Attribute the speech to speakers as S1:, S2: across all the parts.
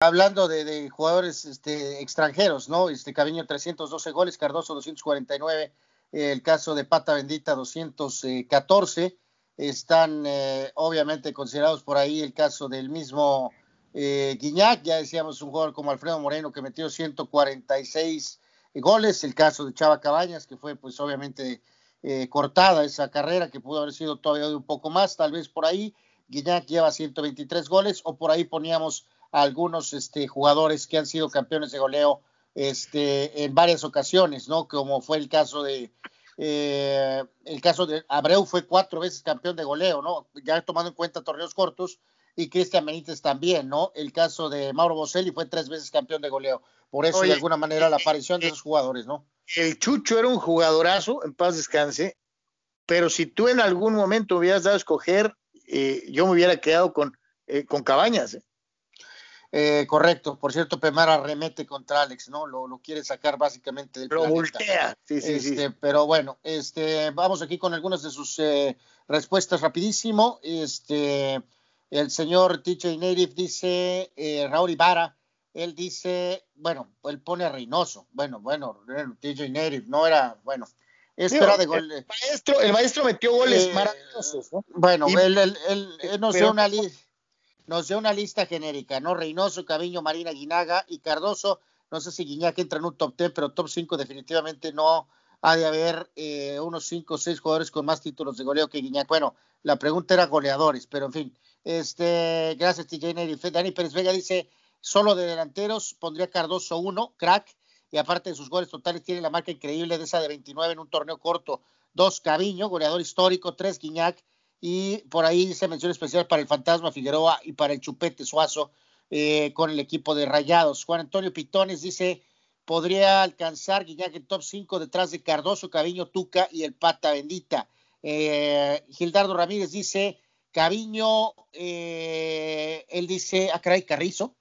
S1: hablando de, jugadores este, extranjeros, ¿no? Este Caviño 312 goles, Cardoso 249, el caso de Pata Bendita 214. Están eh, obviamente considerados por ahí el caso del mismo eh, Guiñac, ya decíamos un jugador como Alfredo Moreno que metió 146 goles, el caso de Chava Cabañas que fue pues obviamente eh, cortada esa carrera que pudo haber sido todavía de un poco más, tal vez por ahí Guiñac lleva 123 goles o por ahí poníamos algunos este, jugadores que han sido campeones de goleo este, en varias ocasiones, ¿no? Como fue el caso de eh, el caso de Abreu fue cuatro veces campeón de goleo, ¿no? Ya tomando en cuenta torneos cortos y Cristian Benítez también, ¿no? El caso de Mauro Boselli fue tres veces campeón de goleo. Por eso, de alguna manera, la aparición de esos jugadores, ¿no?
S2: El Chucho era un jugadorazo, en paz descanse, pero si tú en algún momento hubieras dado a escoger, eh, yo me hubiera quedado con, eh, con Cabañas. ¿Eh?
S1: Eh, correcto, por cierto, Pemara remete contra Alex, ¿no? Lo, lo quiere sacar básicamente del
S2: Pero voltea, sí, sí, sí.
S1: Este, pero bueno, este, vamos aquí con algunas de sus eh, respuestas rapidísimo. Este, el señor TJ Native dice, eh, Raúl Ibarra, él dice, bueno, él pone a Reynoso. Bueno, bueno, TJ Native, no era, bueno. Esto era de gol.
S2: El maestro, el maestro metió goles maravillosos, ¿no?
S1: Bueno, él, él, él, él nos dio una lista nos dio una lista genérica, ¿no? Reynoso, Caviño, Marina, Guinaga y Cardoso. No sé si Guiñac entra en un top 10, pero top 5 definitivamente no ha de haber eh, unos 5 o 6 jugadores con más títulos de goleo que Guiñac. Bueno, la pregunta era goleadores, pero en fin. Este, gracias, TJ Dani Pérez Vega dice, solo de delanteros pondría Cardoso 1, crack, y aparte de sus goles totales tiene la marca increíble de esa de 29 en un torneo corto. Dos, Caviño, goleador histórico, tres, Guiñac, y por ahí dice mención especial para el Fantasma Figueroa y para el Chupete Suazo eh, con el equipo de Rayados. Juan Antonio Pitones dice, podría alcanzar Guiñac en top 5 detrás de Cardoso, Caviño, Tuca y el Pata Bendita. Eh, Gildardo Ramírez dice, Caviño, eh, él dice, acá hay Carrizo,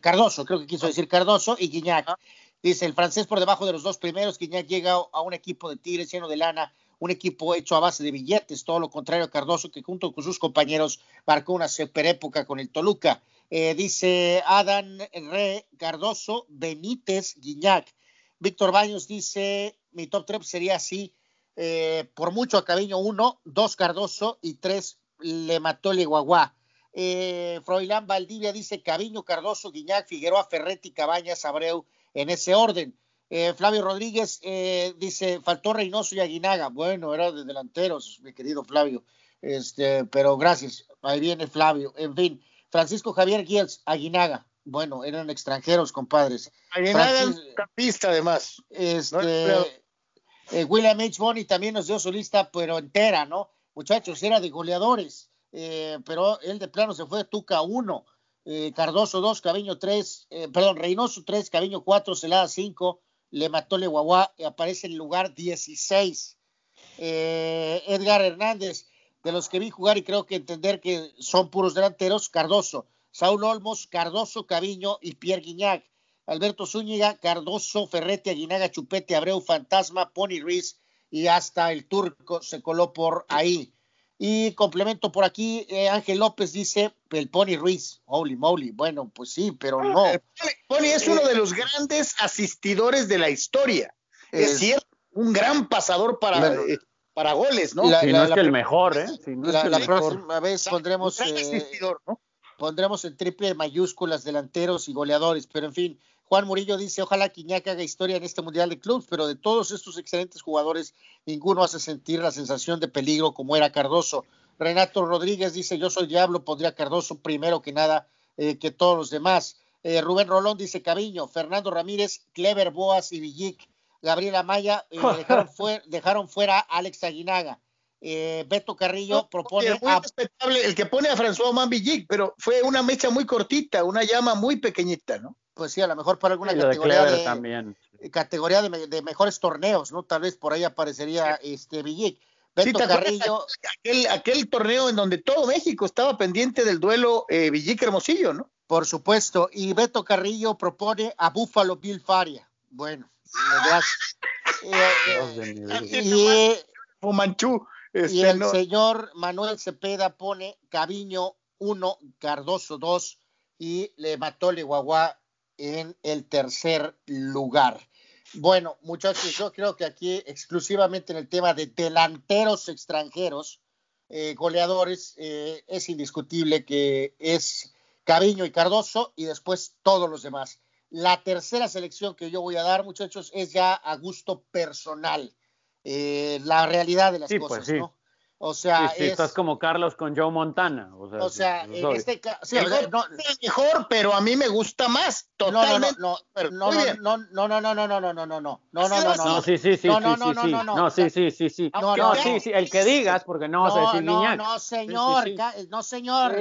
S1: Cardoso, creo que quiso decir Cardoso y Guiñac. Dice, el francés por debajo de los dos primeros, Guiñac llega a un equipo de Tigres lleno de lana un equipo hecho a base de billetes, todo lo contrario a Cardoso, que junto con sus compañeros marcó una super época con el Toluca. Eh, dice Adán Re, Cardoso, Benítez, Guiñac. Víctor Baños dice, mi top 3 sería así, eh, por mucho a Caviño 1, 2 Cardoso y 3 le mató el. Eh, Froilán Valdivia dice Caviño, Cardoso, Guiñac, Figueroa, Ferretti, Cabañas, Abreu, en ese orden. Eh, Flavio Rodríguez eh, dice, faltó Reynoso y Aguinaga. Bueno, era de delanteros, mi querido Flavio. Este, pero gracias. Ahí viene Flavio. En fin, Francisco Javier Giels, Aguinaga. Bueno, eran extranjeros, compadres.
S2: Aguinaga campista, además.
S1: Este, eh, William H. Bonney también nos dio su lista, pero entera, ¿no? Muchachos, era de goleadores. pero él de plano se fue de Tuca 1. Cardoso 2, Caviño 3, perdón, Reynoso 3, Caviño 4, Celada 5, le mató Le Guagua y aparece en el lugar 16. Eh, Edgar Hernández, de los que vi jugar y creo que entender que son puros delanteros, Cardoso, Saúl Olmos, Cardoso, Caviño y Pierre Guignac. Alberto Zúñiga, Cardoso, Ferrete, Aguinaga, Chupete, Abreu, Fantasma, Pony Ruiz y hasta el turco se coló por ahí. Y complemento por aquí, eh, Ángel López dice, el Pony Ruiz, holy moly, bueno, pues sí, pero no.
S2: Pony es uno de los grandes asistidores de la historia. Es, cierto, un gran pasador para, eh, para goles, ¿no?
S3: si no es que el mejor, ¿eh?
S1: la, próxima vez pondremos, eh, pondremos en triple mayúsculas delanteros y goleadores, pero en fin, Juan Murillo dice, ojalá Quiñac haga historia en este Mundial de Clubs, pero de todos estos excelentes jugadores, ninguno hace sentir la sensación de peligro como era Cardoso. Renato Rodríguez dice, yo soy diablo, pondría Cardoso primero que nada eh, que todos los demás. Eh, Rubén Rolón dice Caviño, Fernando Ramírez, Clever Boas y Villic. Gabriela Maya eh, dejaron, fuera, a Alex Aguinaga. Beto Carrillo propone.
S2: muy respetable el que pone a François Oman Villic, pero fue una mecha muy cortita, una llama muy pequeñita, ¿no?
S1: Pues sí, a lo mejor para alguna categoría, de, categoría de, mejores torneos, ¿no? Tal vez por ahí aparecería este Villic.
S2: Beto Carrillo. Aquel, aquel, torneo en donde todo México estaba pendiente del duelo eh, Villic Hermosillo, ¿no?
S1: Por supuesto. Y Beto Carrillo propone a Búfalo Bill Faria. Bueno, gracias.
S2: Eh, y, Fumanchu,
S1: y el señor Manuel Cepeda pone Caviño 1, Cardoso 2, y le mató Leguagua en el tercer lugar. Bueno, muchachos, yo creo que aquí exclusivamente en el tema de delanteros extranjeros, eh, goleadores, eh, es indiscutible que es Cariño y Cardoso y después todos los demás. La tercera selección que yo voy a dar, muchachos, es ya a gusto personal. Eh, la realidad de las pues cosas, ¿no? O sea,
S3: sí, estás como Carlos con Joe Montana. O
S1: sea, en este caso, sí,
S2: no, es mejor, pero a mí me gusta más. Totalmente.
S1: No, no, no, no, no, no, no, no, no, no, no, no, no, no, no, no,
S3: no, sí, sí, sí, no, no, no, no, no, no, sí, sí, sí, sí, no, no, sí, sí, el que digas, porque no vas a decir
S1: No, no, señor, no, señor.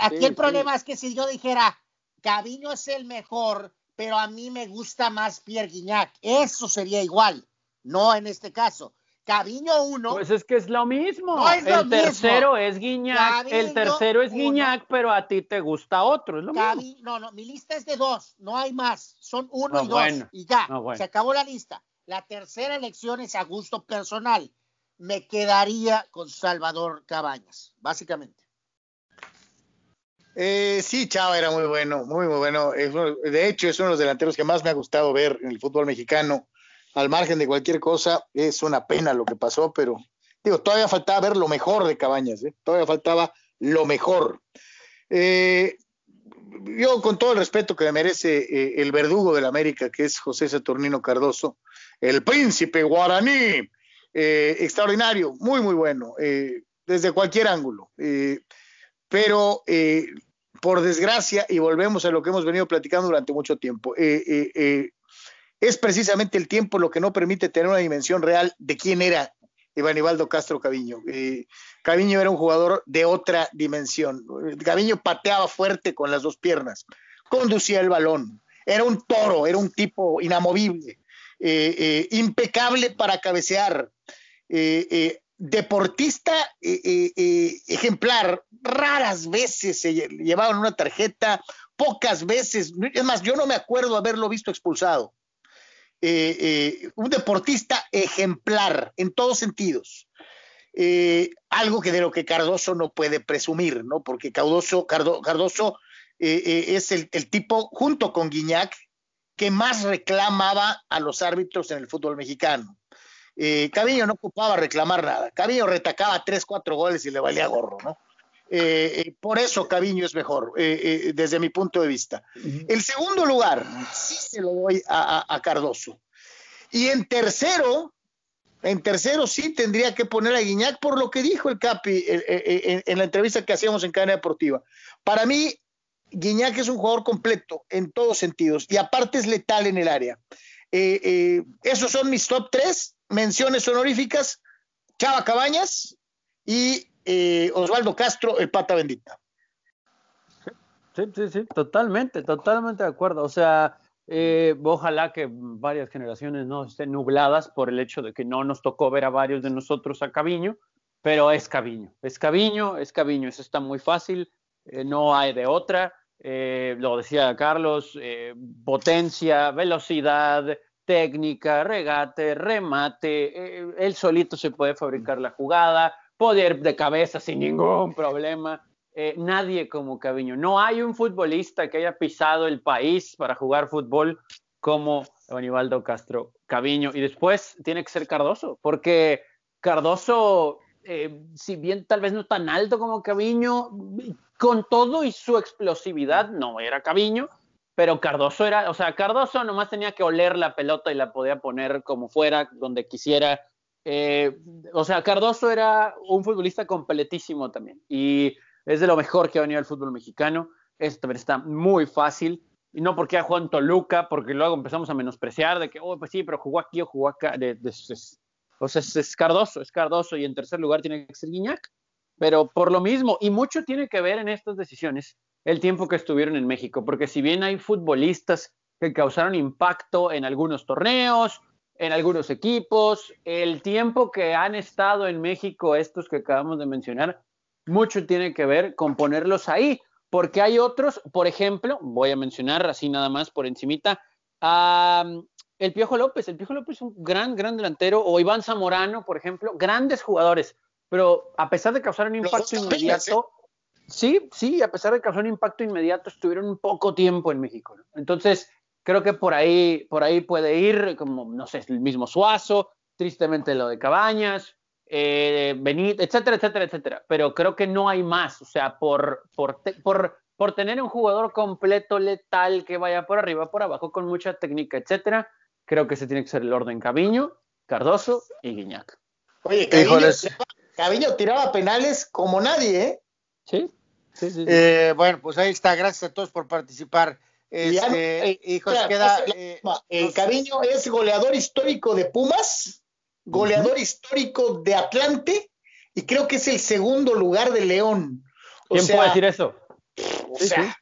S1: Aquí el problema es que si yo dijera, Caviño es el mejor, pero a mí me gusta más Pierre Guignac, eso sería igual, no en este caso. Caviño 1.
S3: Pues es que es lo mismo. el tercero es Guiñac, el tercero es Guiñac, pero a ti te gusta otro, es lo mismo.
S1: No, no, mi lista es de dos, no hay más. Son uno y dos. y ya, se acabó la lista. La tercera elección es a gusto personal. Me quedaría con Salvador Cabañas, básicamente.
S2: Eh, sí, Chava era muy bueno, muy, muy bueno. de hecho, es uno de los delanteros que más me ha gustado ver en el fútbol mexicano al margen de cualquier cosa, es una pena lo que pasó, pero digo, todavía faltaba ver lo mejor de Cabañas, ¿eh? todavía faltaba lo mejor. Eh, yo, con todo el respeto que me merece eh, el verdugo del América, que es José Saturnino Cardoso, el príncipe guaraní, extraordinario, muy, muy bueno, desde cualquier ángulo. pero, por desgracia, y volvemos a lo que hemos venido platicando durante mucho tiempo, es precisamente el tiempo lo que no permite tener una dimensión real de quién era Iván Castro Caviño. Eh, Caviño era un jugador de otra dimensión. Caviño pateaba fuerte con las dos piernas, conducía el balón, era un toro, era un tipo inamovible, eh, eh, impecable para cabecear, deportista ejemplar, raras veces se llevaban una tarjeta, pocas veces, es más, yo no me acuerdo haberlo visto expulsado. Eh, eh, un deportista ejemplar en todos sentidos. Eh, algo que de lo que Cardoso no puede presumir, ¿no? Porque Cardoso, Cardoso es el, tipo, junto con Guiñac, que más reclamaba a los árbitros en el fútbol mexicano. Caviño no ocupaba reclamar nada. Caviño retacaba tres, cuatro goles y le valía gorro, ¿no? Por eso Caviño es mejor, desde mi punto de vista. El segundo lugar, sí se lo doy a, Cardoso. Y en tercero, en tercero sí tendría que poner a Guiñac por lo que dijo el Capi en, la entrevista que hacíamos en Cadena Deportiva. Para mí, Guiñac es un jugador completo en todos sentidos y aparte es letal en el área. Eh, eh, esos son mis top tres menciones honoríficas. Chava Cabañas y eh, Osvaldo Castro, el pata bendita.
S3: Sí, sí, sí, totalmente, totalmente de acuerdo. O sea, eh, ojalá que varias generaciones no estén nubladas por el hecho de que no nos tocó ver a varios de nosotros a Caviño, pero es Caviño, es Caviño, es Caviño, eso está muy fácil, eh, no hay de otra. Lo decía Carlos, potencia, velocidad, técnica, regate, remate, él solito se puede fabricar la jugada, poder de cabeza sin ningún problema. Eh, nadie como Caviño. No hay un futbolista que haya pisado el país para jugar fútbol como Aníbaldo Castro Caviño. Y después tiene que ser Cardoso, porque Cardoso, eh, si bien tal vez no tan alto como Caviño, con todo y su explosividad, no era Caviño, pero Cardoso era, o sea, Cardoso nomás tenía que oler la pelota y la podía poner como fuera, donde quisiera. Eh, o sea, Cardoso era un futbolista completísimo también. Y es de lo mejor que ha venido el fútbol mexicano. Esto también está muy fácil. Y no porque ha jugado en Toluca, porque luego empezamos a menospreciar de que, oh, pues sí, pero jugó aquí o jugó acá. o sea, es, Cardoso, es Cardoso. Y en tercer lugar tiene que ser Guiñac. Pero por lo mismo, y mucho tiene que ver en estas decisiones el tiempo que estuvieron en México. Porque si bien hay futbolistas que causaron impacto en algunos torneos, en algunos equipos, el tiempo que han estado en México, estos que acabamos de mencionar, mucho tiene que ver con ponerlos ahí, porque hay otros, por ejemplo, voy a mencionar así nada más por encimita, a el Piojo López, el Piojo López es un gran, gran delantero, o Iván Zamorano, por ejemplo, grandes jugadores, pero a pesar de causar un impacto inmediato, sí, sí, a pesar de causar un impacto inmediato, estuvieron un poco tiempo en México. Entonces, creo que por ahí, por ahí puede ir, como, no sé, el mismo Suazo, tristemente lo de Cabañas, eh, Benítez, etcétera, etcétera, etcétera. Pero creo que no hay más. O sea, por, por, por, por tener un jugador completo, letal, que vaya por arriba, por abajo, con mucha técnica, etcétera, creo que ese tiene que ser el orden Caviño, Cardoso y Guiñac.
S2: Oye, Caviño, tiraba penales como nadie, ¿eh?
S3: Sí. Sí, sí,
S1: eh, bueno, pues ahí está. Gracias a todos por participar. Este,
S2: eh, hijos, queda. Eh, Caviño es goleador histórico de Pumas, goleador histórico de Atlante y creo que es el segundo lugar de León.
S3: ¿Quién puede decir eso?
S2: O sea,